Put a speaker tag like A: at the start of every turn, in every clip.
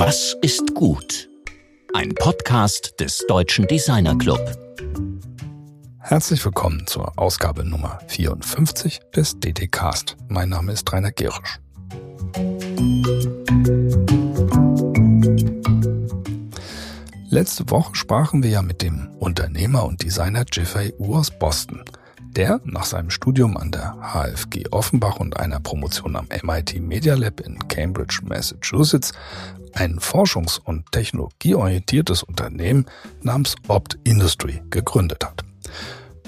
A: Was ist gut? Ein Podcast des Deutschen Designer Club.
B: Herzlich willkommen zur Ausgabe Nummer 54 des DT-Cast. Mein Name ist Rainer Gerisch. Letzte Woche sprachen wir ja mit dem Unternehmer und Designer Jeffrey U aus Boston – der nach seinem Studium an der HFG Offenbach und einer Promotion am MIT Media Lab in Cambridge, Massachusetts, ein forschungs- und technologieorientiertes Unternehmen namens Opt Industry gegründet hat.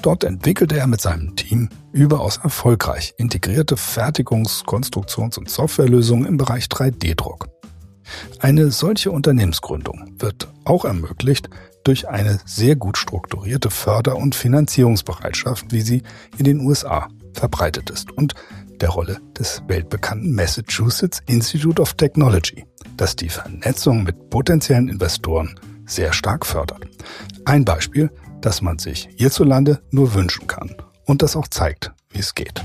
B: Dort entwickelte er mit seinem Team überaus erfolgreich integrierte Fertigungs-, Konstruktions- und Softwarelösungen im Bereich 3D-Druck. Eine solche Unternehmensgründung wird auch ermöglicht durch eine sehr gut strukturierte Förder- und Finanzierungsbereitschaft, wie sie in den USA verbreitet ist und der Rolle des weltbekannten Massachusetts Institute of Technology, das die Vernetzung mit potenziellen Investoren sehr stark fördert. Ein Beispiel, das man sich hierzulande nur wünschen kann und das auch zeigt, wie es geht.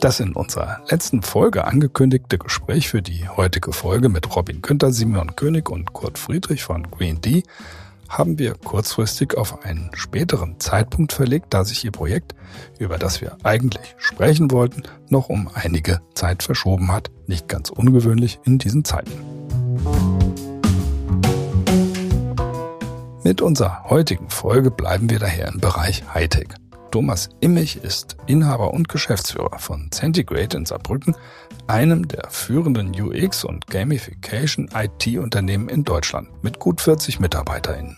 B: Das in unserer letzten Folge angekündigte Gespräch für die heutige Folge mit Robin Günther, Simeon König und Kurt Friedrich von Green D haben wir kurzfristig auf einen späteren Zeitpunkt verlegt, da sich ihr Projekt, über das wir eigentlich sprechen wollten, noch um einige Zeit verschoben hat. Nicht ganz ungewöhnlich in diesen Zeiten. Mit unserer heutigen Folge bleiben wir daher im Bereich Hightech. Thomas Immich ist Inhaber und Geschäftsführer von Centigrade in Saarbrücken, einem der führenden UX- und Gamification-IT-Unternehmen in Deutschland mit gut 40 MitarbeiterInnen.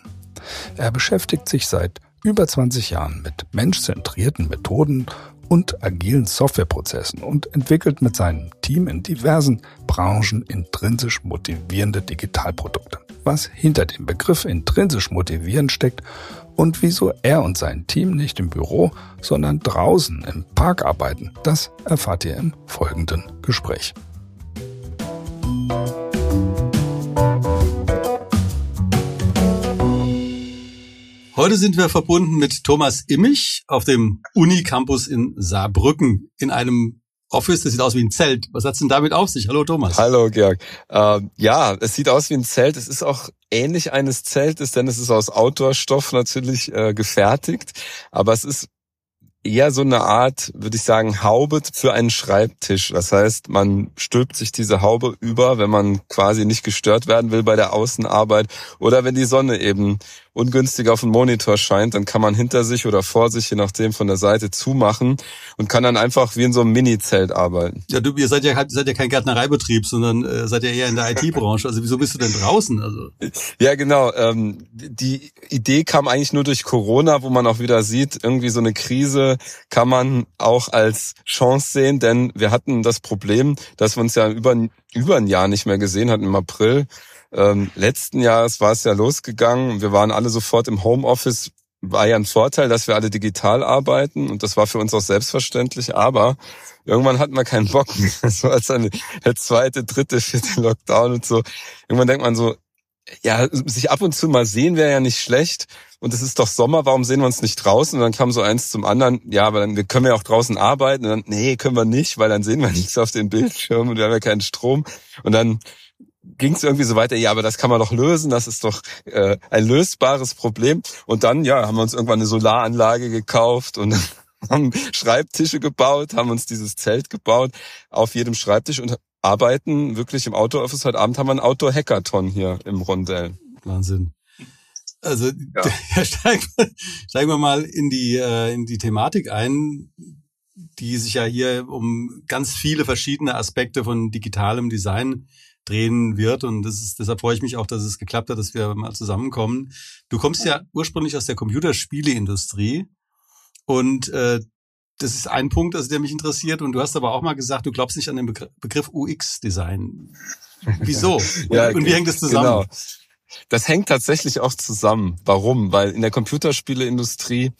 B: Er beschäftigt sich seit über 20 Jahren mit menschzentrierten Methoden und agilen Softwareprozessen und entwickelt mit seinem Team in diversen Branchen intrinsisch motivierende Digitalprodukte. Was hinter dem Begriff intrinsisch motivierend steckt und wieso er und sein Team nicht im Büro, sondern draußen im Park arbeiten, das erfahrt ihr im folgenden Gespräch.
C: Heute sind wir verbunden mit Thomas Immich auf dem Unicampus in Saarbrücken in einem Office, das sieht aus wie ein Zelt. Was hat's denn damit auf sich? Hallo Thomas.
D: Hallo Georg. Ähm, ja, es sieht aus wie ein Zelt. Es ist auch ähnlich eines Zeltes, denn es ist aus Outdoor-Stoff natürlich äh, gefertigt. Aber es ist eher so eine Art, würde ich sagen, Haube für einen Schreibtisch. Das heißt, man stülpt sich diese Haube über, wenn man quasi nicht gestört werden will bei der Außenarbeit oder wenn die Sonne eben ungünstig auf den Monitor scheint, dann kann man hinter sich oder vor sich, je nachdem, von der Seite zumachen und kann dann einfach wie in so einem Mini-Zelt arbeiten.
C: Ja, du, ihr seid ja, seid ja kein Gärtnereibetrieb, sondern äh, seid ja eher in der IT-Branche. Also wieso bist du denn draußen? Also
D: Ja, genau. Ähm, die Idee kam eigentlich nur durch Corona, wo man auch wieder sieht, irgendwie so eine Krise kann man auch als Chance sehen, denn wir hatten das Problem, dass wir uns ja über, über ein Jahr nicht mehr gesehen hatten im April ähm, letzten Jahres war es ja losgegangen. Wir waren alle sofort im Homeoffice. War ja ein Vorteil, dass wir alle digital arbeiten und das war für uns auch selbstverständlich. Aber irgendwann hatten wir keinen Bock mehr. So als eine, zweite, dritte, vierte Lockdown und so. Irgendwann denkt man so, ja, sich ab und zu mal sehen wäre ja nicht schlecht. Und es ist doch Sommer, warum sehen wir uns nicht draußen? Und dann kam so eins zum anderen, ja, aber dann können wir auch draußen arbeiten. Und dann, nee, können wir nicht, weil dann sehen wir nichts auf den Bildschirmen und wir haben ja keinen Strom. Und dann ging es irgendwie so weiter, ja, aber das kann man doch lösen, das ist doch äh, ein lösbares Problem. Und dann, ja, haben wir uns irgendwann eine Solaranlage gekauft und haben Schreibtische gebaut, haben uns dieses Zelt gebaut auf jedem Schreibtisch und arbeiten wirklich im Outdoor-Office. Heute Abend haben wir einen Outdoor-Hackathon hier im Rondell.
C: Wahnsinn. Also ja. ja steigen, steigen wir mal in die, äh, in die Thematik ein, die sich ja hier um ganz viele verschiedene Aspekte von digitalem Design drehen wird. Und das ist, deshalb freue ich mich auch, dass es geklappt hat, dass wir mal zusammenkommen. Du kommst ja ursprünglich aus der Computerspieleindustrie und äh, das ist ein Punkt, also der mich interessiert. Und du hast aber auch mal gesagt, du glaubst nicht an den Begriff UX-Design. Wieso? ja, und wie hängt das zusammen? Genau.
D: Das hängt tatsächlich auch zusammen. Warum? Weil in der Computerspieleindustrie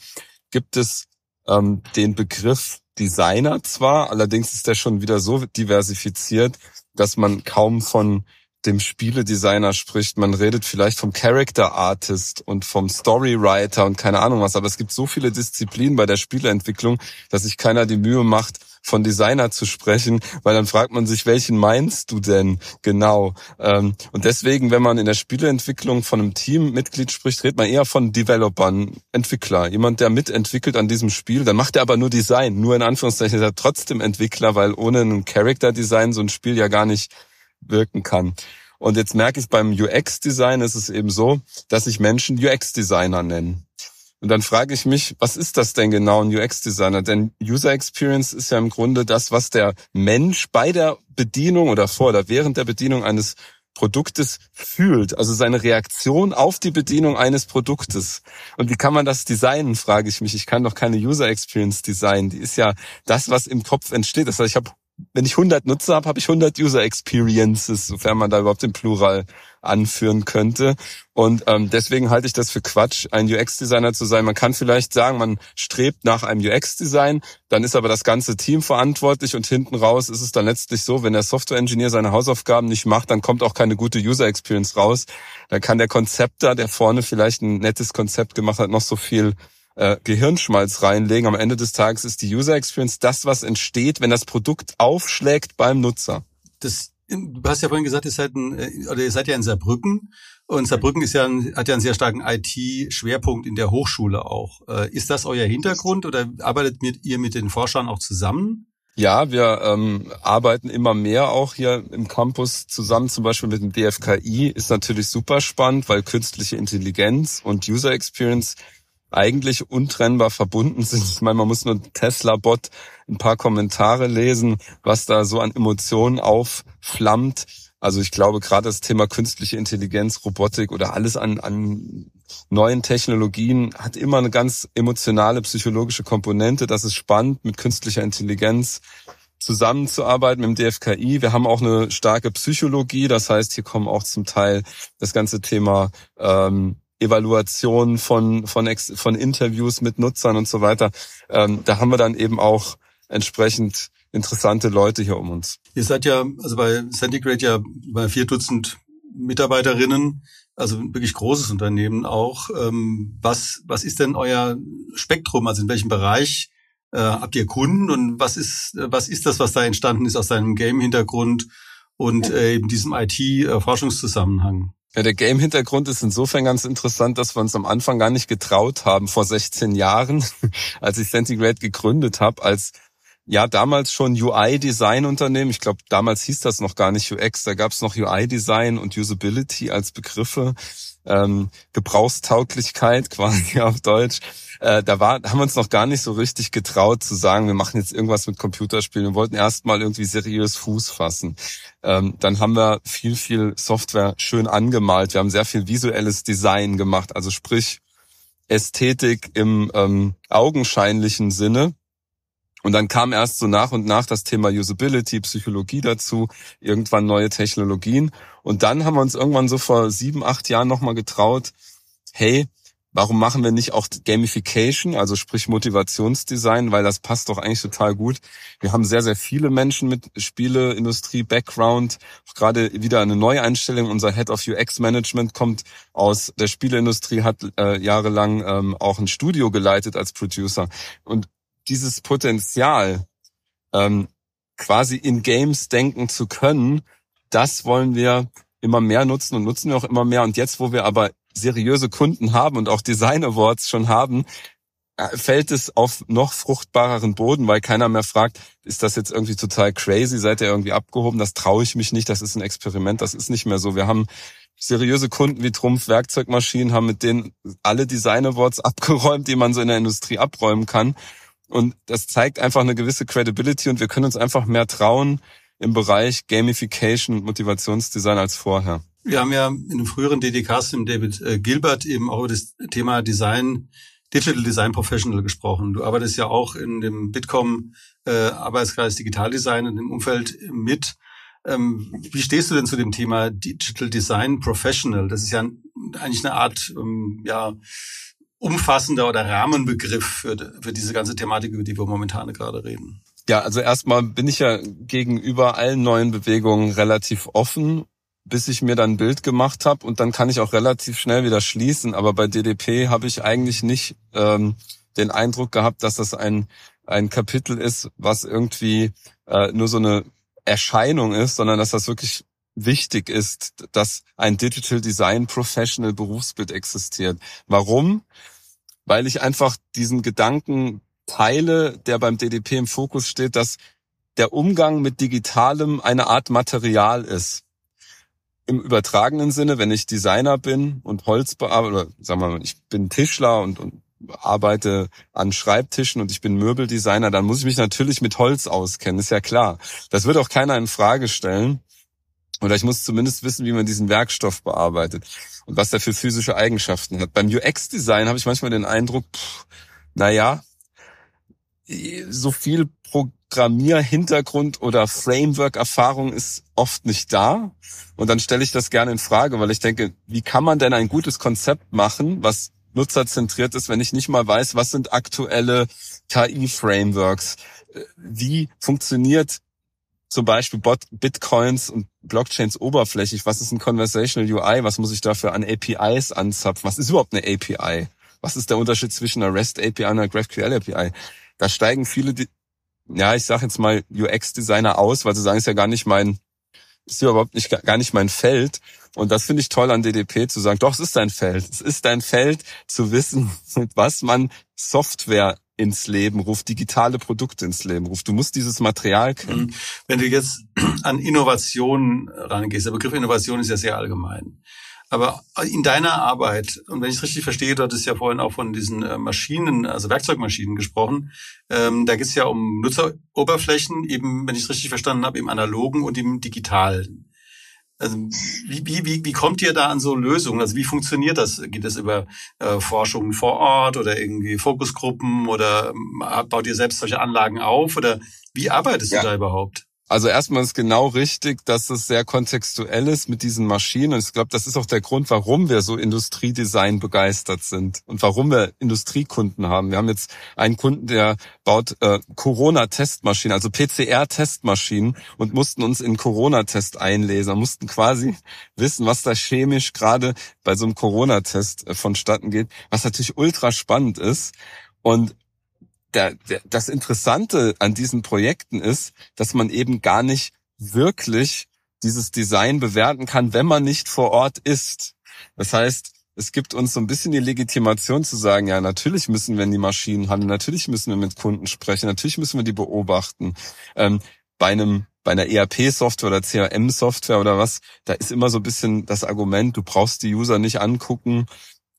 D: gibt es ähm, den Begriff Designer zwar, allerdings ist der schon wieder so diversifiziert, dass man kaum von dem Spieledesigner spricht. Man redet vielleicht vom Character Artist und vom Storywriter und keine Ahnung was. Aber es gibt so viele Disziplinen bei der Spieleentwicklung, dass sich keiner die Mühe macht, von Designer zu sprechen, weil dann fragt man sich, welchen meinst du denn genau? Ähm, und deswegen, wenn man in der Spieleentwicklung von einem Teammitglied spricht, redet man eher von Developern, Entwickler, jemand, der mitentwickelt an diesem Spiel. Dann macht er aber nur Design, nur in Anführungszeichen ist er trotzdem Entwickler, weil ohne ein Character Design so ein Spiel ja gar nicht wirken kann. Und jetzt merke ich beim UX-Design ist es eben so, dass sich Menschen UX-Designer nennen. Und dann frage ich mich, was ist das denn genau ein UX-Designer? Denn User Experience ist ja im Grunde das, was der Mensch bei der Bedienung oder vor oder während der Bedienung eines Produktes fühlt, also seine Reaktion auf die Bedienung eines Produktes. Und wie kann man das designen, frage ich mich. Ich kann doch keine User Experience designen. Die ist ja das, was im Kopf entsteht. Das heißt, ich habe wenn ich 100 Nutzer habe, habe ich 100 User Experiences, sofern man da überhaupt den Plural anführen könnte. Und ähm, deswegen halte ich das für Quatsch, ein UX-Designer zu sein. Man kann vielleicht sagen, man strebt nach einem UX-Design, dann ist aber das ganze Team verantwortlich und hinten raus ist es dann letztlich so, wenn der Software-Engineer seine Hausaufgaben nicht macht, dann kommt auch keine gute User-Experience raus. Dann kann der Konzepter, der vorne vielleicht ein nettes Konzept gemacht hat, noch so viel äh, Gehirnschmalz reinlegen. Am Ende des Tages ist die User Experience das, was entsteht, wenn das Produkt aufschlägt beim Nutzer.
C: Das, du hast ja vorhin gesagt, ihr seid, ein, äh, oder ihr seid ja in Saarbrücken. Und Saarbrücken ist ja ein, hat ja einen sehr starken IT-Schwerpunkt in der Hochschule auch. Äh, ist das euer Hintergrund oder arbeitet mit, ihr mit den Forschern auch zusammen?
D: Ja, wir ähm, arbeiten immer mehr auch hier im Campus zusammen, zum Beispiel mit dem DFKI. Ist natürlich super spannend, weil künstliche Intelligenz und User Experience eigentlich untrennbar verbunden sind. Ich meine, man muss nur Tesla-Bot ein paar Kommentare lesen, was da so an Emotionen aufflammt. Also ich glaube, gerade das Thema künstliche Intelligenz, Robotik oder alles an, an neuen Technologien hat immer eine ganz emotionale psychologische Komponente. Das ist spannend, mit künstlicher Intelligenz zusammenzuarbeiten mit dem DFKI. Wir haben auch eine starke Psychologie, das heißt, hier kommen auch zum Teil das ganze Thema ähm, Evaluation von, von, Ex von Interviews mit Nutzern und so weiter. Ähm, da haben wir dann eben auch entsprechend interessante Leute hier um uns.
C: Ihr seid ja, also bei Centigrade ja bei vier Dutzend Mitarbeiterinnen, also wirklich großes Unternehmen auch. Ähm, was, was ist denn euer Spektrum? Also in welchem Bereich äh, habt ihr Kunden und was ist, was ist das, was da entstanden ist aus deinem Game-Hintergrund und äh, eben diesem IT-Forschungszusammenhang?
D: Ja, der Game-Hintergrund ist insofern ganz interessant, dass wir uns am Anfang gar nicht getraut haben, vor 16 Jahren, als ich Centigrade gegründet habe, als ja damals schon UI-Design-Unternehmen. Ich glaube, damals hieß das noch gar nicht UX, da gab es noch UI-Design und Usability als Begriffe, ähm, Gebrauchstauglichkeit quasi auf Deutsch. Äh, da war, haben wir uns noch gar nicht so richtig getraut zu sagen, wir machen jetzt irgendwas mit Computerspielen. Wir wollten erst mal irgendwie seriös Fuß fassen. Ähm, dann haben wir viel, viel Software schön angemalt. Wir haben sehr viel visuelles Design gemacht, also sprich Ästhetik im ähm, augenscheinlichen Sinne. Und dann kam erst so nach und nach das Thema Usability, Psychologie dazu, irgendwann neue Technologien. Und dann haben wir uns irgendwann so vor sieben, acht Jahren nochmal getraut, hey, warum machen wir nicht auch Gamification, also sprich Motivationsdesign, weil das passt doch eigentlich total gut. Wir haben sehr, sehr viele Menschen mit Spieleindustrie, Background, gerade wieder eine Neueinstellung. Unser Head of UX Management kommt aus der Spieleindustrie, hat äh, jahrelang ähm, auch ein Studio geleitet als Producer. Und dieses Potenzial, ähm, quasi in Games denken zu können, das wollen wir immer mehr nutzen und nutzen wir auch immer mehr. Und jetzt, wo wir aber seriöse Kunden haben und auch Design Awards schon haben, äh, fällt es auf noch fruchtbareren Boden, weil keiner mehr fragt, ist das jetzt irgendwie total crazy, seid ihr irgendwie abgehoben, das traue ich mich nicht, das ist ein Experiment, das ist nicht mehr so. Wir haben seriöse Kunden wie Trumpf Werkzeugmaschinen, haben mit denen alle Design Awards abgeräumt, die man so in der Industrie abräumen kann. Und das zeigt einfach eine gewisse Credibility und wir können uns einfach mehr trauen im Bereich Gamification und Motivationsdesign als vorher.
C: Wir haben ja in einem früheren DDKs mit David äh, Gilbert eben auch über das Thema Design, Digital Design Professional gesprochen. Du arbeitest ja auch in dem Bitkom äh, Arbeitskreis Digitaldesign in dem Umfeld mit. Ähm, wie stehst du denn zu dem Thema Digital Design Professional? Das ist ja eigentlich eine Art ähm, ja, umfassender oder Rahmenbegriff für, für diese ganze Thematik, über die wir momentan gerade reden.
D: Ja, also erstmal bin ich ja gegenüber allen neuen Bewegungen relativ offen bis ich mir dann ein Bild gemacht habe und dann kann ich auch relativ schnell wieder schließen. Aber bei DDP habe ich eigentlich nicht ähm, den Eindruck gehabt, dass das ein, ein Kapitel ist, was irgendwie äh, nur so eine Erscheinung ist, sondern dass das wirklich wichtig ist, dass ein Digital Design Professional Berufsbild existiert. Warum? Weil ich einfach diesen Gedanken teile, der beim DDP im Fokus steht, dass der Umgang mit Digitalem eine Art Material ist. Im übertragenen Sinne, wenn ich Designer bin und Holz bearbeite, oder sagen wir mal, ich bin Tischler und, und arbeite an Schreibtischen und ich bin Möbeldesigner, dann muss ich mich natürlich mit Holz auskennen, ist ja klar. Das wird auch keiner in Frage stellen. Oder ich muss zumindest wissen, wie man diesen Werkstoff bearbeitet und was der für physische Eigenschaften hat. Beim UX-Design habe ich manchmal den Eindruck, pff, naja, so viel Programmierhintergrund oder Framework-Erfahrung ist oft nicht da. Und dann stelle ich das gerne in Frage, weil ich denke, wie kann man denn ein gutes Konzept machen, was nutzerzentriert ist, wenn ich nicht mal weiß, was sind aktuelle KI-Frameworks? Wie funktioniert zum Beispiel Bitcoins und Blockchains oberflächlich? Was ist ein Conversational UI? Was muss ich dafür an APIs anzapfen? Was ist überhaupt eine API? Was ist der Unterschied zwischen einer REST API und einer GraphQL API? Da steigen viele, ja, ich sage jetzt mal UX-Designer aus, weil sie sagen, ist ja gar nicht mein, ist überhaupt nicht gar nicht mein Feld. Und das finde ich toll an DDP zu sagen, doch, es ist dein Feld. Es ist dein Feld zu wissen, mit was man Software ins Leben ruft, digitale Produkte ins Leben ruft. Du musst dieses Material kennen. Mhm.
C: Wenn du jetzt an Innovation rangehst, der Begriff Innovation ist ja sehr allgemein. Aber in deiner Arbeit, und wenn ich es richtig verstehe, du hattest ja vorhin auch von diesen äh, Maschinen, also Werkzeugmaschinen gesprochen, ähm, da geht es ja um Nutzeroberflächen, eben, wenn ich es richtig verstanden habe, im analogen und im digitalen. Also wie, wie, wie, wie kommt ihr da an so Lösungen? Also wie funktioniert das? Geht das über äh, Forschungen vor Ort oder irgendwie Fokusgruppen oder äh, baut ihr selbst solche Anlagen auf oder wie arbeitest ja. du da überhaupt?
D: Also erstmal ist genau richtig, dass es sehr kontextuell ist mit diesen Maschinen. Und ich glaube, das ist auch der Grund, warum wir so Industriedesign begeistert sind und warum wir Industriekunden haben. Wir haben jetzt einen Kunden, der baut äh, Corona-Testmaschinen, also PCR-Testmaschinen und mussten uns in Corona-Test einlesen, mussten quasi wissen, was da chemisch gerade bei so einem Corona-Test äh, vonstatten geht, was natürlich ultra spannend ist. Und der, der, das Interessante an diesen Projekten ist, dass man eben gar nicht wirklich dieses Design bewerten kann, wenn man nicht vor Ort ist. Das heißt, es gibt uns so ein bisschen die Legitimation zu sagen, ja, natürlich müssen wir in die Maschinen handeln, natürlich müssen wir mit Kunden sprechen, natürlich müssen wir die beobachten. Ähm, bei einem bei einer ERP-Software oder CRM-Software oder was, da ist immer so ein bisschen das Argument, du brauchst die User nicht angucken.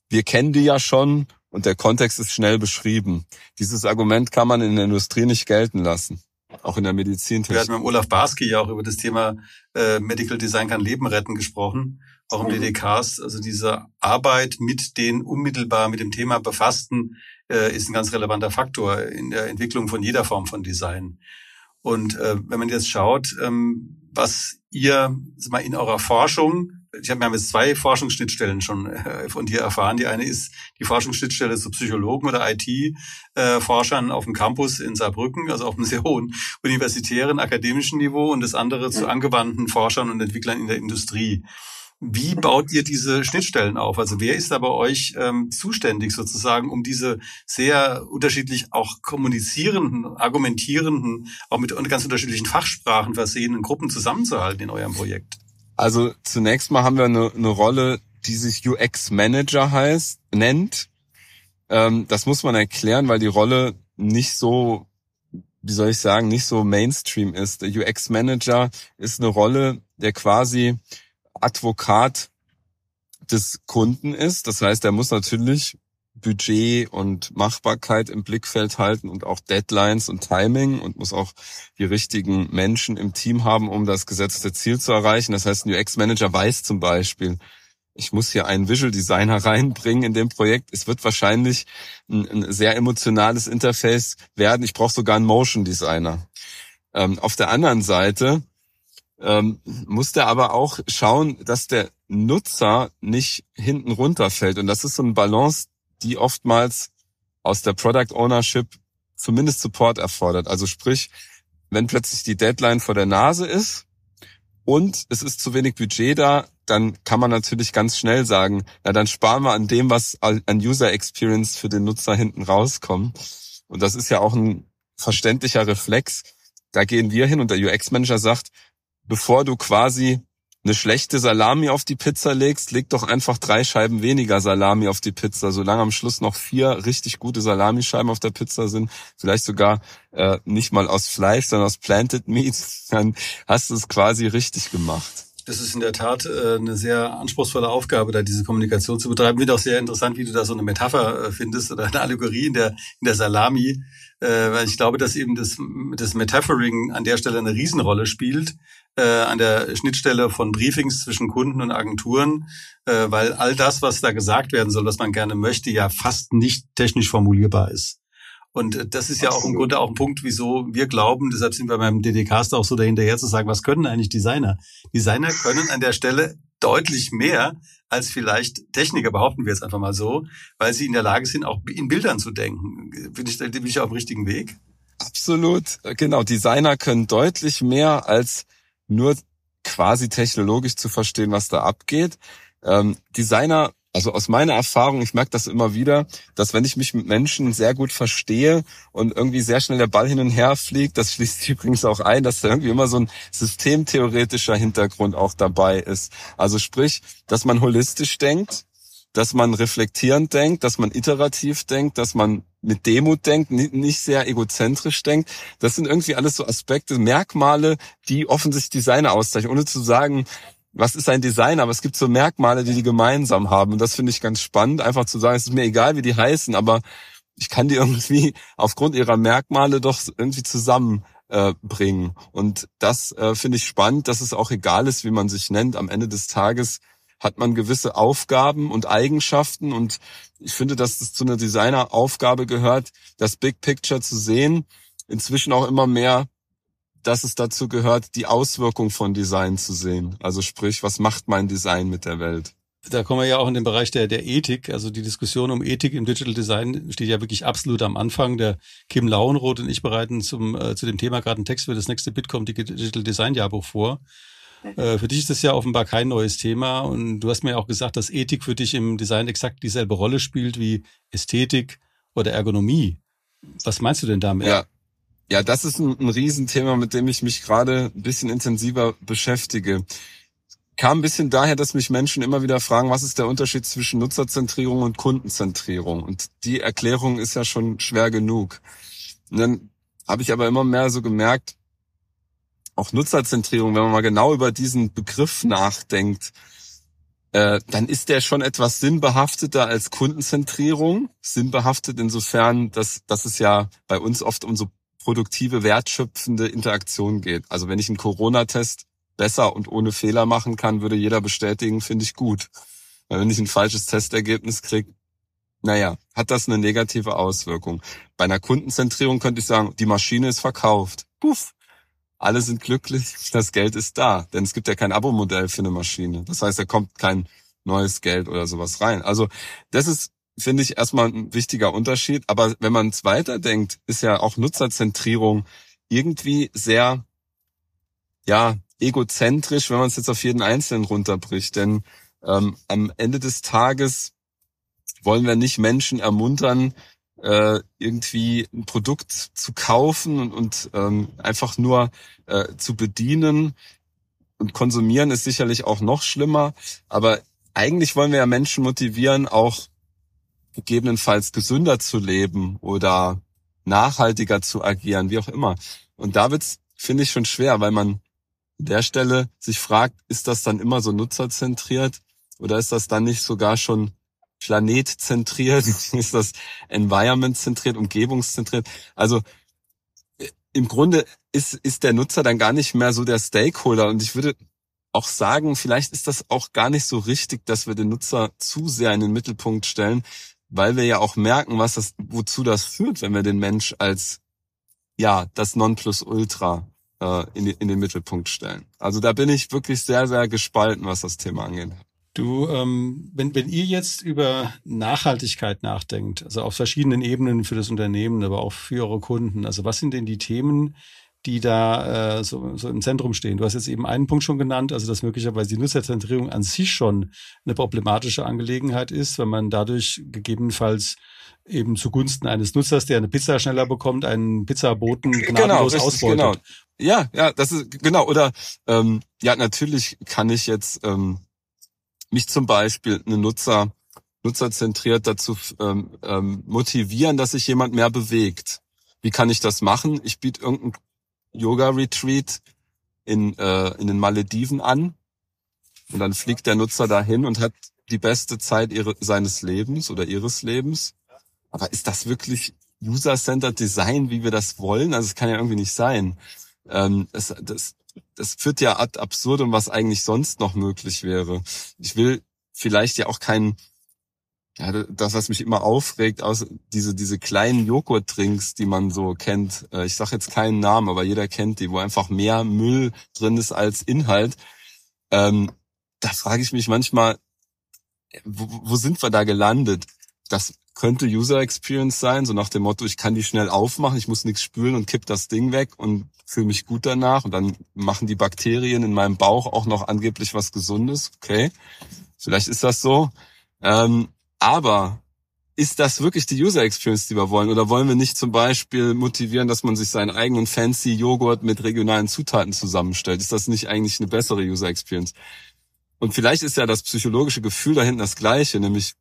D: Wir kennen die ja schon und der Kontext ist schnell beschrieben. Dieses Argument kann man in der Industrie nicht gelten lassen. Auch in der Medizin.
C: Wir hatten mit Olaf Barski ja auch über das Thema äh, Medical Design kann Leben retten gesprochen, auch im mhm. DDKs. Also diese Arbeit mit den unmittelbar mit dem Thema Befassten äh, ist ein ganz relevanter Faktor in der Entwicklung von jeder Form von Design. Und äh, wenn man jetzt schaut, ähm, was ihr mal in eurer Forschung ich habe, wir haben jetzt zwei Forschungsschnittstellen schon äh, von dir erfahren. Die eine ist die Forschungsschnittstelle zu Psychologen oder IT-Forschern auf dem Campus in Saarbrücken, also auf einem sehr hohen universitären, akademischen Niveau und das andere zu angewandten Forschern und Entwicklern in der Industrie. Wie baut ihr diese Schnittstellen auf? Also wer ist da bei euch ähm, zuständig sozusagen, um diese sehr unterschiedlich auch kommunizierenden, argumentierenden, auch mit ganz unterschiedlichen Fachsprachen versehenen Gruppen zusammenzuhalten in eurem Projekt?
D: Also zunächst mal haben wir eine, eine Rolle, die sich UX Manager heißt, nennt. Ähm, das muss man erklären, weil die Rolle nicht so, wie soll ich sagen, nicht so Mainstream ist. Der UX Manager ist eine Rolle, der quasi Advokat des Kunden ist. Das heißt, er muss natürlich Budget und Machbarkeit im Blickfeld halten und auch Deadlines und Timing und muss auch die richtigen Menschen im Team haben, um das gesetzte Ziel zu erreichen. Das heißt, ein UX-Manager weiß zum Beispiel, ich muss hier einen Visual Designer reinbringen in dem Projekt. Es wird wahrscheinlich ein, ein sehr emotionales Interface werden. Ich brauche sogar einen Motion Designer. Ähm, auf der anderen Seite ähm, muss der aber auch schauen, dass der Nutzer nicht hinten runterfällt. Und das ist so ein Balance, die oftmals aus der Product Ownership zumindest Support erfordert. Also sprich, wenn plötzlich die Deadline vor der Nase ist und es ist zu wenig Budget da, dann kann man natürlich ganz schnell sagen, na dann sparen wir an dem, was an User Experience für den Nutzer hinten rauskommt. Und das ist ja auch ein verständlicher Reflex. Da gehen wir hin und der UX-Manager sagt, bevor du quasi eine schlechte Salami auf die Pizza legst, leg doch einfach drei Scheiben weniger Salami auf die Pizza. Solange am Schluss noch vier richtig gute Salamischeiben auf der Pizza sind, vielleicht sogar äh, nicht mal aus Fleisch, sondern aus Planted Meat, dann hast du es quasi richtig gemacht.
C: Das ist in der Tat äh, eine sehr anspruchsvolle Aufgabe, da diese Kommunikation zu betreiben. Finde auch sehr interessant, wie du da so eine Metapher äh, findest oder eine Allegorie in der, in der Salami, weil ich glaube, dass eben das, das Metaphering an der Stelle eine Riesenrolle spielt, äh, an der Schnittstelle von Briefings zwischen Kunden und Agenturen, äh, weil all das, was da gesagt werden soll, was man gerne möchte, ja fast nicht technisch formulierbar ist. Und äh, das ist ja auch im Grunde auch ein Punkt, wieso wir glauben, deshalb sind wir beim DDCast auch so dahinterher zu sagen, was können eigentlich Designer? Designer können an der Stelle deutlich mehr als vielleicht Techniker, behaupten wir jetzt einfach mal so, weil sie in der Lage sind, auch in Bildern zu denken. Bin ich, bin ich auf dem richtigen Weg?
D: Absolut, genau. Designer können deutlich mehr als nur quasi technologisch zu verstehen, was da abgeht. Ähm, Designer also aus meiner Erfahrung, ich merke das immer wieder, dass wenn ich mich mit Menschen sehr gut verstehe und irgendwie sehr schnell der Ball hin und her fliegt, das schließt übrigens auch ein, dass da irgendwie immer so ein systemtheoretischer Hintergrund auch dabei ist. Also sprich, dass man holistisch denkt, dass man reflektierend denkt, dass man iterativ denkt, dass man mit Demut denkt, nicht sehr egozentrisch denkt. Das sind irgendwie alles so Aspekte, Merkmale, die offensichtlich Designer auszeichnen, ohne zu sagen, was ist ein Design, aber es gibt so Merkmale, die die gemeinsam haben. Und das finde ich ganz spannend, einfach zu sagen, es ist mir egal, wie die heißen, aber ich kann die irgendwie aufgrund ihrer Merkmale doch irgendwie zusammen äh. Und das äh, finde ich spannend, dass es auch egal ist, wie man sich nennt. Am Ende des Tages hat man gewisse Aufgaben und Eigenschaften. Und ich finde, dass das zu einer Designeraufgabe gehört, das Big Picture zu sehen. Inzwischen auch immer mehr dass es dazu gehört, die Auswirkung von Design zu sehen. Also sprich, was macht mein Design mit der Welt?
C: Da kommen wir ja auch in den Bereich der, der Ethik. Also die Diskussion um Ethik im Digital Design steht ja wirklich absolut am Anfang. Der Kim Lauenroth und ich bereiten zum, äh, zu dem Thema gerade einen Text für das nächste Bitkom Digital Design Jahrbuch vor. Äh, für dich ist das ja offenbar kein neues Thema und du hast mir ja auch gesagt, dass Ethik für dich im Design exakt dieselbe Rolle spielt wie Ästhetik oder Ergonomie. Was meinst du denn damit?
D: Ja, ja, das ist ein, ein Riesenthema, mit dem ich mich gerade ein bisschen intensiver beschäftige. Kam ein bisschen daher, dass mich Menschen immer wieder fragen, was ist der Unterschied zwischen Nutzerzentrierung und Kundenzentrierung? Und die Erklärung ist ja schon schwer genug. Und dann habe ich aber immer mehr so gemerkt, auch Nutzerzentrierung, wenn man mal genau über diesen Begriff nachdenkt, äh, dann ist der schon etwas sinnbehafteter als Kundenzentrierung. Sinnbehaftet insofern, dass, dass es ja bei uns oft um so produktive, wertschöpfende Interaktion geht. Also wenn ich einen Corona-Test besser und ohne Fehler machen kann, würde jeder bestätigen, finde ich gut. Weil wenn ich ein falsches Testergebnis kriege, naja, hat das eine negative Auswirkung. Bei einer Kundenzentrierung könnte ich sagen, die Maschine ist verkauft. Puff. Alle sind glücklich, das Geld ist da. Denn es gibt ja kein Abo-Modell für eine Maschine. Das heißt, da kommt kein neues Geld oder sowas rein. Also das ist finde ich erstmal ein wichtiger Unterschied. Aber wenn man es weiterdenkt, ist ja auch Nutzerzentrierung irgendwie sehr, ja, egozentrisch, wenn man es jetzt auf jeden Einzelnen runterbricht. Denn ähm, am Ende des Tages wollen wir nicht Menschen ermuntern, äh, irgendwie ein Produkt zu kaufen und, und ähm, einfach nur äh, zu bedienen. Und konsumieren ist sicherlich auch noch schlimmer. Aber eigentlich wollen wir ja Menschen motivieren, auch gegebenenfalls gesünder zu leben oder nachhaltiger zu agieren, wie auch immer. Und da wird's, finde ich, schon schwer, weil man an der Stelle sich fragt, ist das dann immer so nutzerzentriert oder ist das dann nicht sogar schon planetzentriert? ist das environmentzentriert, umgebungszentriert? Also äh, im Grunde ist, ist der Nutzer dann gar nicht mehr so der Stakeholder. Und ich würde auch sagen, vielleicht ist das auch gar nicht so richtig, dass wir den Nutzer zu sehr in den Mittelpunkt stellen, weil wir ja auch merken, was das, wozu das führt, wenn wir den Mensch als ja das Nonplusultra äh, in, in den Mittelpunkt stellen. Also da bin ich wirklich sehr, sehr gespalten, was das Thema angeht.
C: Du, ähm, wenn, wenn ihr jetzt über Nachhaltigkeit nachdenkt, also auf verschiedenen Ebenen für das Unternehmen, aber auch für eure Kunden, also was sind denn die Themen, die da äh, so, so im Zentrum stehen. Du hast jetzt eben einen Punkt schon genannt, also dass möglicherweise die Nutzerzentrierung an sich schon eine problematische Angelegenheit ist, wenn man dadurch gegebenenfalls eben zugunsten eines Nutzers, der eine Pizza schneller bekommt, einen Pizzaboten
D: Genau,
C: gnadenlos
D: richtig,
C: ausbeutet.
D: genau. Ja, ja, das ist genau. Oder ähm, ja, natürlich kann ich jetzt ähm, mich zum Beispiel eine Nutzer nutzerzentriert dazu ähm, ähm, motivieren, dass sich jemand mehr bewegt. Wie kann ich das machen? Ich biete irgendein Yoga-Retreat in, äh, in den Malediven an und dann fliegt der Nutzer dahin und hat die beste Zeit ihre, seines Lebens oder ihres Lebens. Aber ist das wirklich User-Centered Design, wie wir das wollen? Also es kann ja irgendwie nicht sein. Ähm, das, das, das führt ja ad absurdum, was eigentlich sonst noch möglich wäre. Ich will vielleicht ja auch keinen ja, das, was mich immer aufregt, aus diese diese kleinen Joghurtdrinks, die man so kennt. Äh, Ich sage jetzt keinen Namen, aber jeder kennt die, wo einfach mehr Müll drin ist als Inhalt. Ähm, da frage ich mich manchmal, wo, wo sind wir da gelandet? Das könnte User Experience sein, so nach dem Motto, ich kann die schnell aufmachen, ich muss nichts spülen und kipp das Ding weg und fühle mich gut danach und dann machen die Bakterien in meinem Bauch auch noch angeblich was Gesundes. Okay, vielleicht ist das so. Ähm, aber ist das wirklich die User Experience, die wir wollen? Oder wollen wir nicht zum Beispiel motivieren, dass man sich seinen eigenen fancy Joghurt mit regionalen Zutaten zusammenstellt? Ist das nicht eigentlich eine bessere User Experience? Und vielleicht ist ja das psychologische Gefühl da hinten das gleiche, nämlich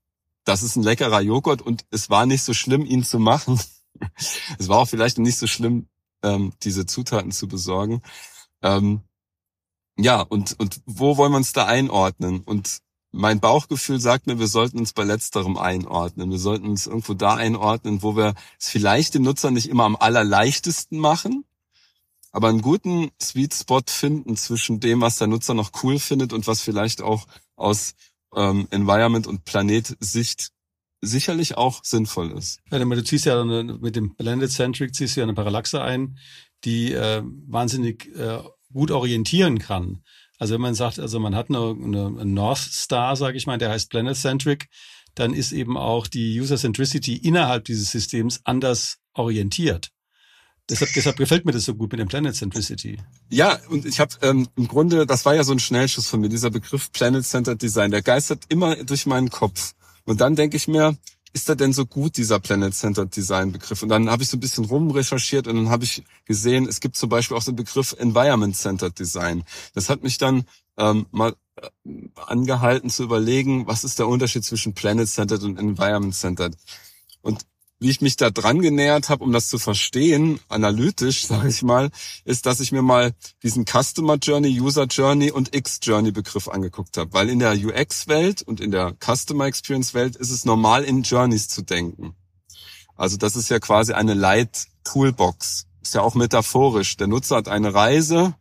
D: das ist ein leckerer Joghurt und es war nicht so schlimm, ihn zu machen. es war auch vielleicht nicht so schlimm, ähm, diese Zutaten zu besorgen. Ähm, ja, und, und wo wollen wir uns da einordnen? Und mein Bauchgefühl sagt mir, wir sollten uns bei letzterem einordnen. Wir sollten uns irgendwo da einordnen, wo wir es vielleicht dem Nutzer nicht immer am allerleichtesten machen, aber einen guten Sweet Spot finden zwischen dem, was der Nutzer noch cool findet und was vielleicht auch aus ähm, Environment- und Planet-Sicht sicherlich auch sinnvoll ist.
C: Ja, du ziehst ja mit dem Blended Centric ziehst du ja eine Parallaxe ein, die äh, wahnsinnig äh, gut orientieren kann. Also wenn man sagt, also man hat eine, eine, North Star, sage ich mal, der heißt Planet Centric, dann ist eben auch die User Centricity innerhalb dieses Systems anders orientiert. Deshalb, deshalb gefällt mir das so gut mit dem Planet Centricity.
D: Ja, und ich habe ähm, im Grunde, das war ja so ein Schnellschuss von mir, dieser Begriff Planet Centered Design, der geistert immer durch meinen Kopf. Und dann denke ich mir, ist da denn so gut, dieser Planet Centered Design Begriff? Und dann habe ich so ein bisschen rumrecherchiert und dann habe ich gesehen, es gibt zum Beispiel auch den Begriff Environment Centered Design. Das hat mich dann ähm, mal äh, angehalten zu überlegen, was ist der Unterschied zwischen Planet Centered und Environment Centered? Und wie ich mich da dran genähert habe, um das zu verstehen, analytisch, sage ich mal, ist, dass ich mir mal diesen Customer Journey, User Journey und X-Journey Begriff angeguckt habe. Weil in der UX-Welt und in der Customer Experience-Welt ist es normal, in Journeys zu denken. Also das ist ja quasi eine Light-Toolbox. Ist ja auch metaphorisch. Der Nutzer hat eine Reise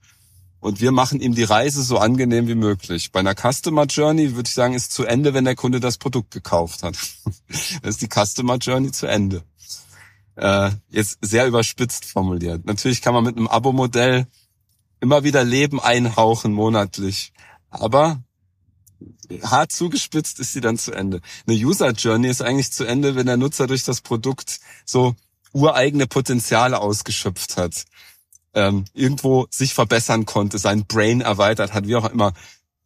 D: und wir machen ihm die Reise so angenehm wie möglich. Bei einer Customer Journey würde ich sagen, ist zu Ende, wenn der Kunde das Produkt gekauft hat. Dann ist die Customer Journey zu Ende. Äh, jetzt sehr überspitzt formuliert. Natürlich kann man mit einem Abo-Modell immer wieder Leben einhauchen monatlich. Aber hart zugespitzt ist sie dann zu Ende. Eine User Journey ist eigentlich zu Ende, wenn der Nutzer durch das Produkt so ureigene Potenziale ausgeschöpft hat ähm, irgendwo sich verbessern konnte, sein Brain erweitert hat, wie auch immer.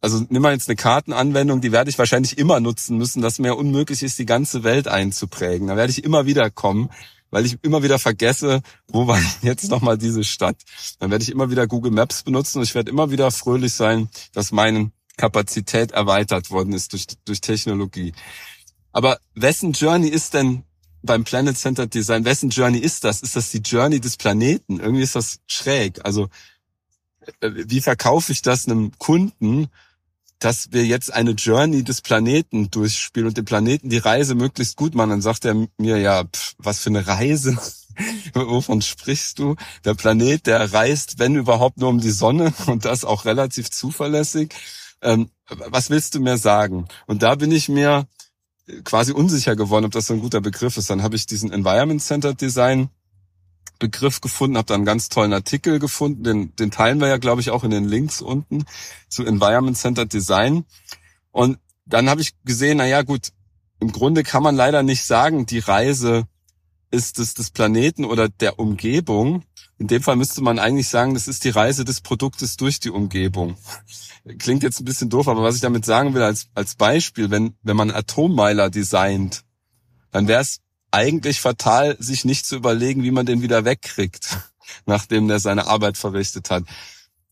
D: Also nimm mal jetzt eine Kartenanwendung, die werde ich wahrscheinlich immer nutzen müssen, dass mir unmöglich ist, die ganze Welt einzuprägen. Da werde ich immer wieder kommen, weil ich immer wieder vergesse, wo war jetzt nochmal diese Stadt. Dann werde ich immer wieder Google Maps benutzen und ich werde immer wieder fröhlich sein, dass meine Kapazität erweitert worden ist durch, durch Technologie. Aber wessen Journey ist denn beim Planet Center Design, wessen Journey ist das? Ist das die Journey des Planeten? Irgendwie ist das schräg. Also äh, wie verkaufe ich das einem Kunden, dass wir jetzt eine Journey des Planeten durchspielen und dem Planeten die Reise möglichst gut machen? Dann sagt er mir ja, pff, was für eine Reise? Wovon sprichst du? Der Planet, der reist, wenn überhaupt, nur um die Sonne und das auch relativ zuverlässig. Ähm, was willst du mir sagen? Und da bin ich mir quasi unsicher geworden, ob das so ein guter Begriff ist. Dann habe ich diesen Environment Centered Design Begriff gefunden, habe da einen ganz tollen Artikel gefunden, den, den teilen wir ja, glaube ich, auch in den Links unten zu Environment Centered Design. Und dann habe ich gesehen, na ja, gut, im Grunde kann man leider nicht sagen, die Reise ist es des Planeten oder der Umgebung, in dem Fall müsste man eigentlich sagen, das ist die Reise des Produktes durch die Umgebung. Klingt jetzt ein bisschen doof, aber was ich damit sagen will als, als Beispiel, wenn, wenn man Atommeiler designt, dann wäre es eigentlich fatal, sich nicht zu überlegen, wie man den wieder wegkriegt, nachdem der seine Arbeit verrichtet hat.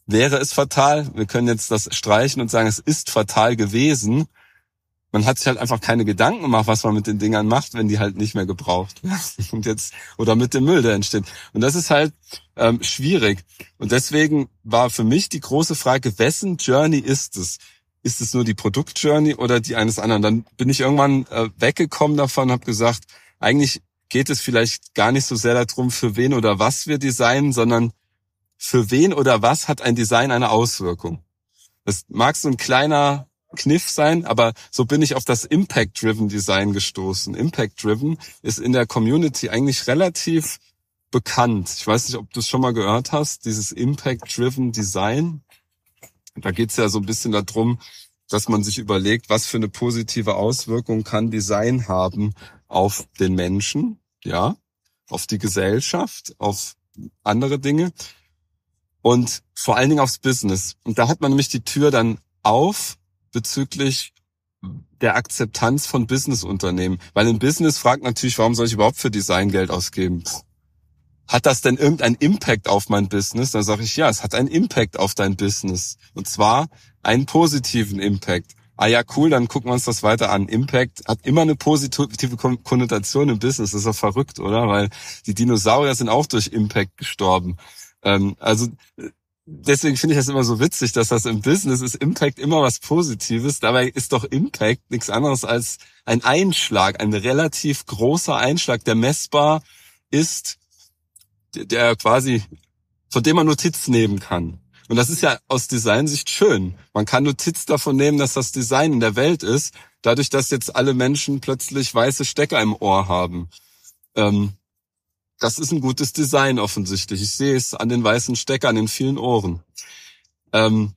D: Wäre es fatal, wir können jetzt das streichen und sagen, es ist fatal gewesen, man hat sich halt einfach keine Gedanken gemacht, was man mit den Dingern macht, wenn die halt nicht mehr gebraucht werden. Und jetzt, oder mit dem Müll, der entsteht. Und das ist halt ähm, schwierig. Und deswegen war für mich die große Frage, wessen Journey ist es? Ist es nur die Produktjourney oder die eines anderen? Dann bin ich irgendwann äh, weggekommen davon und habe gesagt, eigentlich geht es vielleicht gar nicht so sehr darum, für wen oder was wir designen, sondern für wen oder was hat ein Design eine Auswirkung. Das mag so ein kleiner Kniff sein, aber so bin ich auf das Impact-Driven Design gestoßen. Impact-Driven ist in der Community eigentlich relativ bekannt. Ich weiß nicht, ob du es schon mal gehört hast, dieses Impact-Driven Design. Da geht es ja so ein bisschen darum, dass man sich überlegt, was für eine positive Auswirkung kann Design haben auf den Menschen, ja, auf die Gesellschaft, auf andere Dinge und vor allen Dingen aufs Business. Und da hat man nämlich die Tür dann auf bezüglich der Akzeptanz von Businessunternehmen. Weil ein Business fragt natürlich, warum soll ich überhaupt für Design Geld ausgeben? Hat das denn irgendeinen Impact auf mein Business? Dann sage ich, ja, es hat einen Impact auf dein Business. Und zwar einen positiven Impact. Ah ja, cool, dann gucken wir uns das weiter an. Impact hat immer eine positive Konnotation im Business. Das ist doch verrückt, oder? Weil die Dinosaurier sind auch durch Impact gestorben. Ähm, also deswegen finde ich das immer so witzig, dass das im Business ist Impact immer was Positives. Dabei ist doch Impact nichts anderes als ein Einschlag, ein relativ großer Einschlag, der messbar ist, der quasi, von dem man Notiz nehmen kann. Und das ist ja aus Designsicht schön. Man kann Notiz davon nehmen, dass das Design in der Welt ist, dadurch, dass jetzt alle Menschen plötzlich weiße Stecker im Ohr haben. Ähm, das ist ein gutes Design offensichtlich. Ich sehe es an den weißen Steckern in vielen Ohren. Ähm,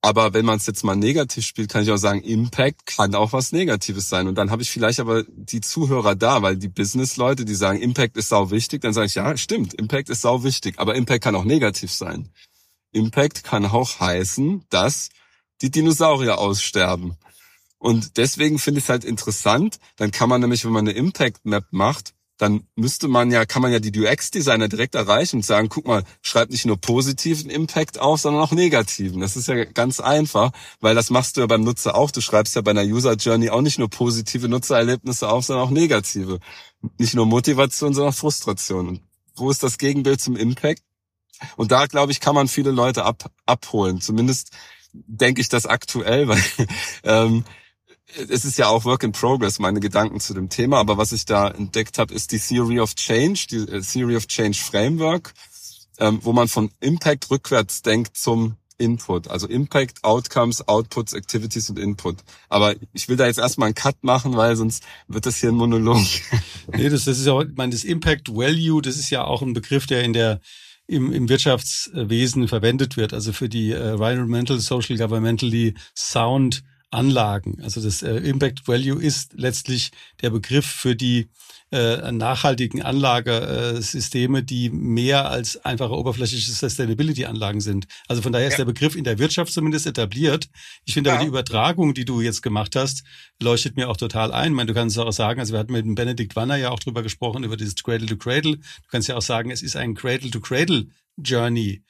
D: aber wenn man es jetzt mal negativ spielt, kann ich auch sagen, Impact kann auch was Negatives sein. Und dann habe ich vielleicht aber die Zuhörer da, weil die Business-Leute, die sagen, Impact ist sau wichtig, dann sage ich, ja, stimmt, Impact ist sau wichtig. Aber Impact kann auch negativ sein. Impact kann auch heißen, dass die Dinosaurier aussterben. Und deswegen finde ich es halt interessant. Dann kann man nämlich, wenn man eine Impact Map macht, dann müsste man ja, kann man ja die UX-Designer direkt erreichen und sagen, guck mal, schreib nicht nur positiven Impact auf, sondern auch negativen. Das ist ja ganz einfach, weil das machst du ja beim Nutzer auch. Du schreibst ja bei einer User Journey auch nicht nur positive Nutzererlebnisse auf, sondern auch negative. Nicht nur Motivation, sondern auch Frustration. Und wo ist das Gegenbild zum Impact? Und da, glaube ich, kann man viele Leute ab, abholen. Zumindest denke ich das aktuell, weil ähm, es ist ja auch Work in Progress, meine Gedanken zu dem Thema, aber was ich da entdeckt habe, ist die Theory of Change, die äh, Theory of Change Framework, ähm, wo man von Impact rückwärts denkt zum Input. Also Impact, Outcomes, Outputs, Activities und Input. Aber ich will da jetzt erstmal einen Cut machen, weil sonst wird das hier ein Monolog.
C: nee, das, das ist ja, ich meine, das Impact Value, das ist ja auch ein Begriff, der in der im, im Wirtschaftswesen verwendet wird, also für die äh, Environmental, Social, Governmentally Sound Anlagen. Also das äh, Impact Value ist letztlich der Begriff für die äh, nachhaltigen Anlagesysteme, die mehr als einfache oberflächliche Sustainability-Anlagen sind. Also von daher ja. ist der Begriff in der Wirtschaft zumindest etabliert. Ich finde ja. aber die Übertragung, die du jetzt gemacht hast, leuchtet mir auch total ein. Ich meine, du kannst es auch sagen, also wir hatten mit dem Benedikt Wanner ja auch drüber gesprochen, über dieses Cradle to Cradle. Du kannst ja auch sagen, es ist ein Cradle to Cradle Journey.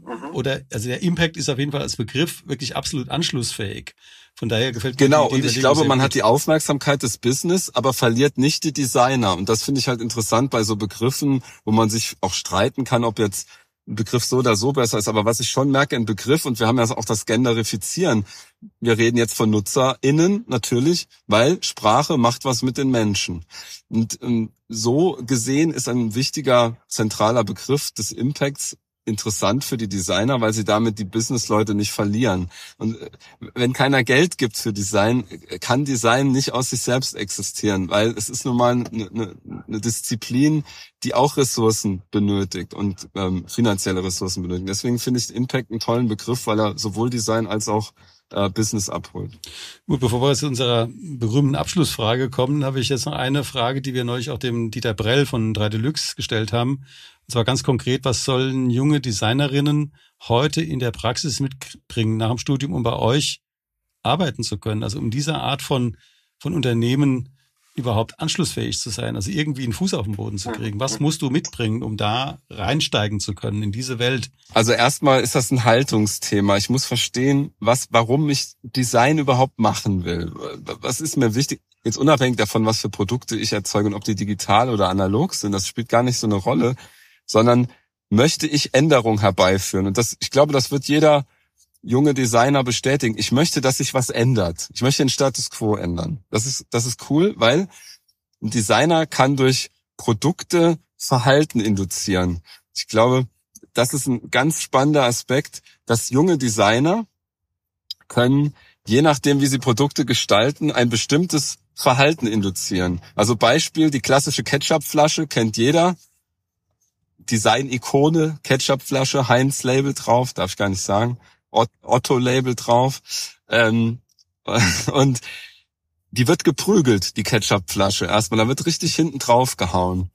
C: Mhm. Oder, also der Impact ist auf jeden Fall als Begriff wirklich absolut anschlussfähig. Von daher gefällt
D: mir Genau, und ich glaube, man hat die Aufmerksamkeit des Business, aber verliert nicht die Designer. Und das finde ich halt interessant bei so Begriffen, wo man sich auch streiten kann, ob jetzt ein Begriff so oder so besser ist. Aber was ich schon merke, ein Begriff, und wir haben ja auch das Genderifizieren. Wir reden jetzt von NutzerInnen natürlich, weil Sprache macht was mit den Menschen. Und ähm, so gesehen ist ein wichtiger zentraler Begriff des Impacts interessant für die Designer, weil sie damit die Businessleute nicht verlieren. Und äh, wenn keiner Geld gibt für Design, kann Design nicht aus sich selbst existieren, weil es ist nun mal eine, eine, eine Disziplin, die auch Ressourcen benötigt und ähm, finanzielle Ressourcen benötigt. Deswegen finde ich Impact einen tollen Begriff, weil er sowohl Design als auch äh, Business abholt.
C: Gut, bevor wir zu unserer berühmten Abschlussfrage kommen, habe ich jetzt noch eine Frage, die wir neulich auch dem Dieter Brell von 3 Deluxe gestellt haben. Und zwar ganz konkret, was sollen junge Designerinnen heute in der Praxis mitbringen nach dem Studium, um bei euch arbeiten zu können? Also um diese Art von, von Unternehmen überhaupt anschlussfähig zu sein, also irgendwie einen Fuß auf den Boden zu kriegen? Was musst du mitbringen, um da reinsteigen zu können in diese Welt?
D: Also erstmal ist das ein Haltungsthema. Ich muss verstehen, was, warum ich Design überhaupt machen will. Was ist mir wichtig? Jetzt unabhängig davon, was für Produkte ich erzeuge und ob die digital oder analog sind, das spielt gar nicht so eine Rolle, sondern möchte ich Änderung herbeiführen? Und das, ich glaube, das wird jeder junge Designer bestätigen. Ich möchte, dass sich was ändert. Ich möchte den Status quo ändern. Das ist, das ist cool, weil ein Designer kann durch Produkte Verhalten induzieren. Ich glaube, das ist ein ganz spannender Aspekt, dass junge Designer können, je nachdem, wie sie Produkte gestalten, ein bestimmtes Verhalten induzieren. Also Beispiel, die klassische Ketchupflasche kennt jeder. Design-Ikone, Ketchupflasche, Heinz-Label drauf, darf ich gar nicht sagen. Otto-Label drauf. Ähm, und die wird geprügelt, die Ketchup-Flasche erstmal. Da wird richtig hinten drauf gehauen.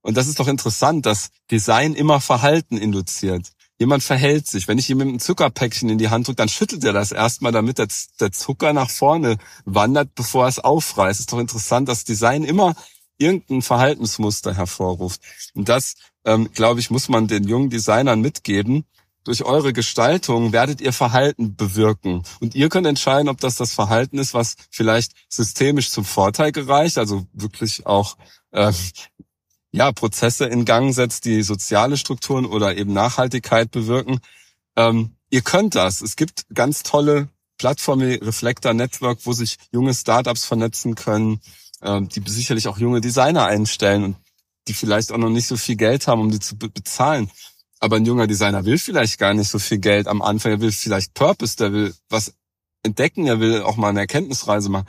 D: Und das ist doch interessant, dass Design immer Verhalten induziert. Jemand verhält sich. Wenn ich ihm ein Zuckerpäckchen in die Hand drücke, dann schüttelt er das erstmal, damit der, der Zucker nach vorne wandert, bevor er es aufreißt. Ist doch interessant, dass Design immer irgendein Verhaltensmuster hervorruft. Und das, ähm, glaube ich, muss man den jungen Designern mitgeben, durch eure Gestaltung werdet ihr Verhalten bewirken. Und ihr könnt entscheiden, ob das das Verhalten ist, was vielleicht systemisch zum Vorteil gereicht, also wirklich auch äh, ja, Prozesse in Gang setzt, die soziale Strukturen oder eben Nachhaltigkeit bewirken. Ähm, ihr könnt das. Es gibt ganz tolle Plattformen wie Reflector Network, wo sich junge Startups vernetzen können, äh, die sicherlich auch junge Designer einstellen und die vielleicht auch noch nicht so viel Geld haben, um die zu bezahlen. Aber ein junger Designer will vielleicht gar nicht so viel Geld am Anfang. Er will vielleicht Purpose, der will was entdecken, er will auch mal eine Erkenntnisreise machen.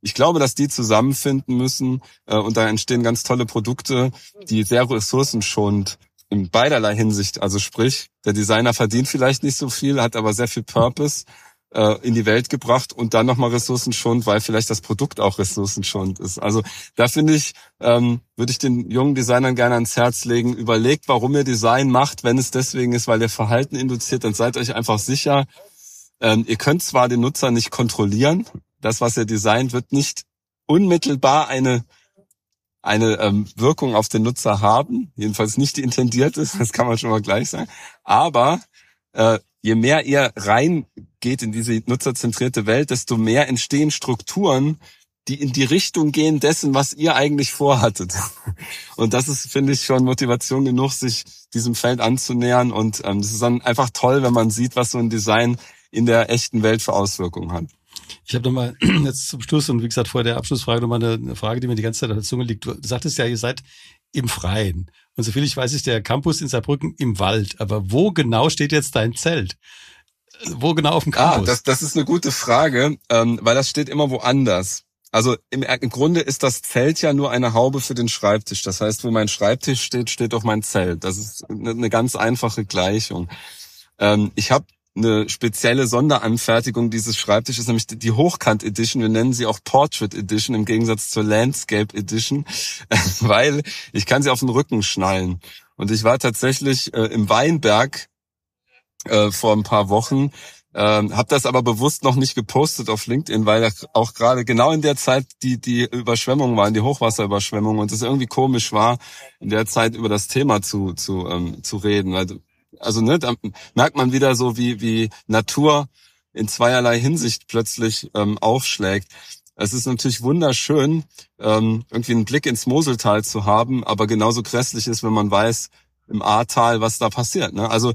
D: Ich glaube, dass die zusammenfinden müssen äh, und da entstehen ganz tolle Produkte, die sehr ressourcenschonend in beiderlei Hinsicht, also sprich, der Designer verdient vielleicht nicht so viel, hat aber sehr viel Purpose äh, in die Welt gebracht und dann nochmal ressourcenschonend, weil vielleicht das Produkt auch ressourcenschonend ist. Also da finde ich, ähm, würde ich den jungen Designern gerne ans Herz legen, überlegt, warum ihr Design macht, wenn es deswegen ist, weil ihr Verhalten induziert, dann seid euch einfach sicher, ähm, ihr könnt zwar den Nutzer nicht kontrollieren, das, was ihr designt, wird nicht unmittelbar eine eine ähm, Wirkung auf den Nutzer haben, jedenfalls nicht die intendiert ist, das kann man schon mal gleich sagen. Aber äh, je mehr ihr reingeht in diese nutzerzentrierte Welt, desto mehr entstehen Strukturen, die in die Richtung gehen dessen, was ihr eigentlich vorhattet. Und das ist, finde ich, schon Motivation genug, sich diesem Feld anzunähern. Und ähm, ist dann einfach toll, wenn man sieht, was so ein Design in der echten Welt für Auswirkungen hat.
C: Ich habe nochmal jetzt zum Schluss und wie gesagt vor der Abschlussfrage nochmal eine Frage, die mir die ganze Zeit auf der Zunge liegt. Du sagtest ja, ihr seid im Freien. Und soviel ich weiß, ist der Campus in Saarbrücken im Wald. Aber wo genau steht jetzt dein Zelt? Wo genau auf dem ah, Campus?
D: Ah, das, das ist eine gute Frage, ähm, weil das steht immer woanders. Also im, im Grunde ist das Zelt ja nur eine Haube für den Schreibtisch. Das heißt, wo mein Schreibtisch steht, steht auch mein Zelt. Das ist eine, eine ganz einfache Gleichung. Ähm, ich habe eine spezielle Sonderanfertigung dieses Schreibtisches, nämlich die Hochkant Edition. Wir nennen sie auch Portrait Edition im Gegensatz zur Landscape Edition, weil ich kann sie auf den Rücken schnallen. Und ich war tatsächlich äh, im Weinberg äh, vor ein paar Wochen, äh, habe das aber bewusst noch nicht gepostet auf LinkedIn, weil auch gerade genau in der Zeit die die Überschwemmungen waren, die Hochwasserüberschwemmungen und es irgendwie komisch war, in der Zeit über das Thema zu zu ähm, zu reden, also ne, da merkt man wieder so, wie, wie Natur in zweierlei Hinsicht plötzlich ähm, aufschlägt. Es ist natürlich wunderschön, ähm, irgendwie einen Blick ins Moseltal zu haben, aber genauso grässlich ist, wenn man weiß im Ahrtal, was da passiert. Ne? Also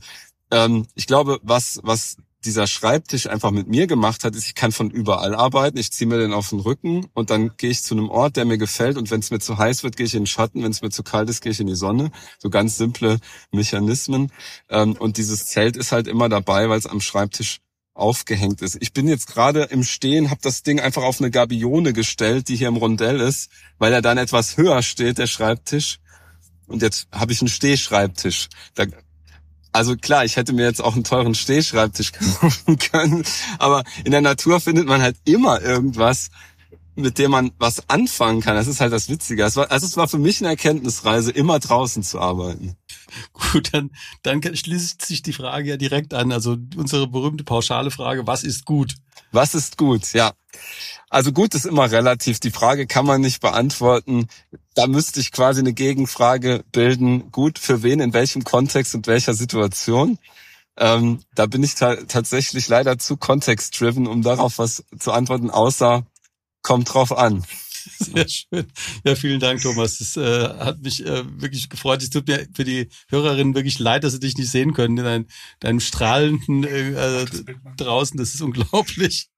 D: ähm, ich glaube, was, was dieser Schreibtisch einfach mit mir gemacht hat, ist, ich kann von überall arbeiten. Ich ziehe mir den auf den Rücken und dann gehe ich zu einem Ort, der mir gefällt. Und wenn es mir zu heiß wird, gehe ich in den Schatten. Wenn es mir zu kalt ist, gehe ich in die Sonne. So ganz simple Mechanismen. Ähm, und dieses Zelt ist halt immer dabei, weil es am Schreibtisch aufgehängt ist. Ich bin jetzt gerade im Stehen, habe das Ding einfach auf eine Gabione gestellt, die hier im Rondell ist, weil er dann etwas höher steht, der Schreibtisch. Und jetzt habe ich einen Stehschreibtisch. Da Also klar, ich hätte mir jetzt auch einen teuren Stehschreibtisch kaufen können, aber in der Natur findet man halt immer irgendwas, mit dem man was anfangen kann. Das ist halt das Witzige. Es war, also es war für mich eine Erkenntnisreise, immer draußen zu arbeiten.
C: Gut, dann, dann schließt sich die Frage ja direkt an. Also unsere berühmte pauschale Frage, was ist gut?
D: Was ist gut? Ja. Also gut ist immer relativ. Die Frage kann man nicht beantworten. Da müsste ich quasi eine Gegenfrage bilden. Gut für wen, in welchem Kontext und welcher Situation? Ähm, da bin ich ta tatsächlich leider zu context-driven, um darauf was zu antworten, außer kommt drauf an.
C: Sehr schön. Ja, vielen Dank, Thomas. Das äh, hat mich äh, wirklich gefreut. Es tut mir für die Hörerinnen wirklich leid, dass sie dich nicht sehen können. Dein, deinem strahlenden äh, äh, draußen, das ist unglaublich,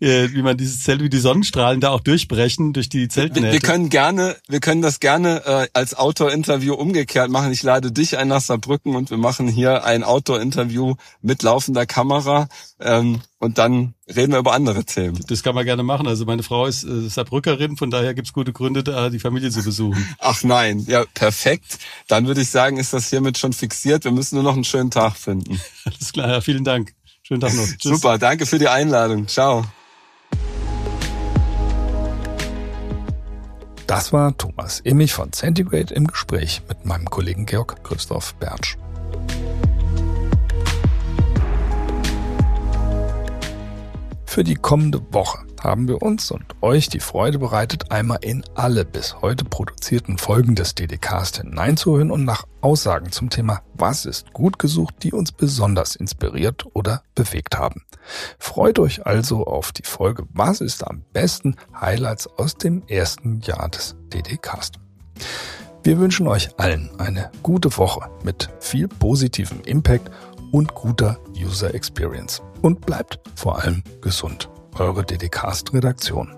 C: äh, wie man dieses Zelt, wie die Sonnenstrahlen da auch durchbrechen durch die Zeltnähte.
D: Wir, wir können gerne, wir können das gerne äh, als Outdoor-Interview umgekehrt machen. Ich lade dich ein nach Saarbrücken und wir machen hier ein Outdoor-Interview mit laufender Kamera. Ähm, und dann reden wir über andere Themen.
C: Das kann man gerne machen. Also meine Frau ist äh, Saarbrückerin, von daher gibt's gute Gründe, da die Familie zu besuchen.
D: Ach nein, ja, perfekt. Dann würde ich sagen, ist das hiermit schon fixiert. Wir müssen nur noch einen schönen Tag finden.
C: Alles klar, ja, vielen Dank. Schönen Tag noch.
D: Tschüss. Super, danke für die Einladung. Ciao.
B: Das war Thomas Immich von Centigrade im Gespräch mit meinem Kollegen Georg Christoph Bertsch. Für die kommende Woche haben wir uns und euch die Freude bereitet, einmal in alle bis heute produzierten Folgen des DDcast hineinzuhören und nach Aussagen zum Thema Was ist gut gesucht, die uns besonders inspiriert oder bewegt haben. Freut euch also auf die Folge Was ist am besten Highlights aus dem ersten Jahr des DDcast. Wir wünschen euch allen eine gute Woche mit viel positivem Impact und guter User Experience. Und bleibt vor allem gesund. Eure DDcast-Redaktion.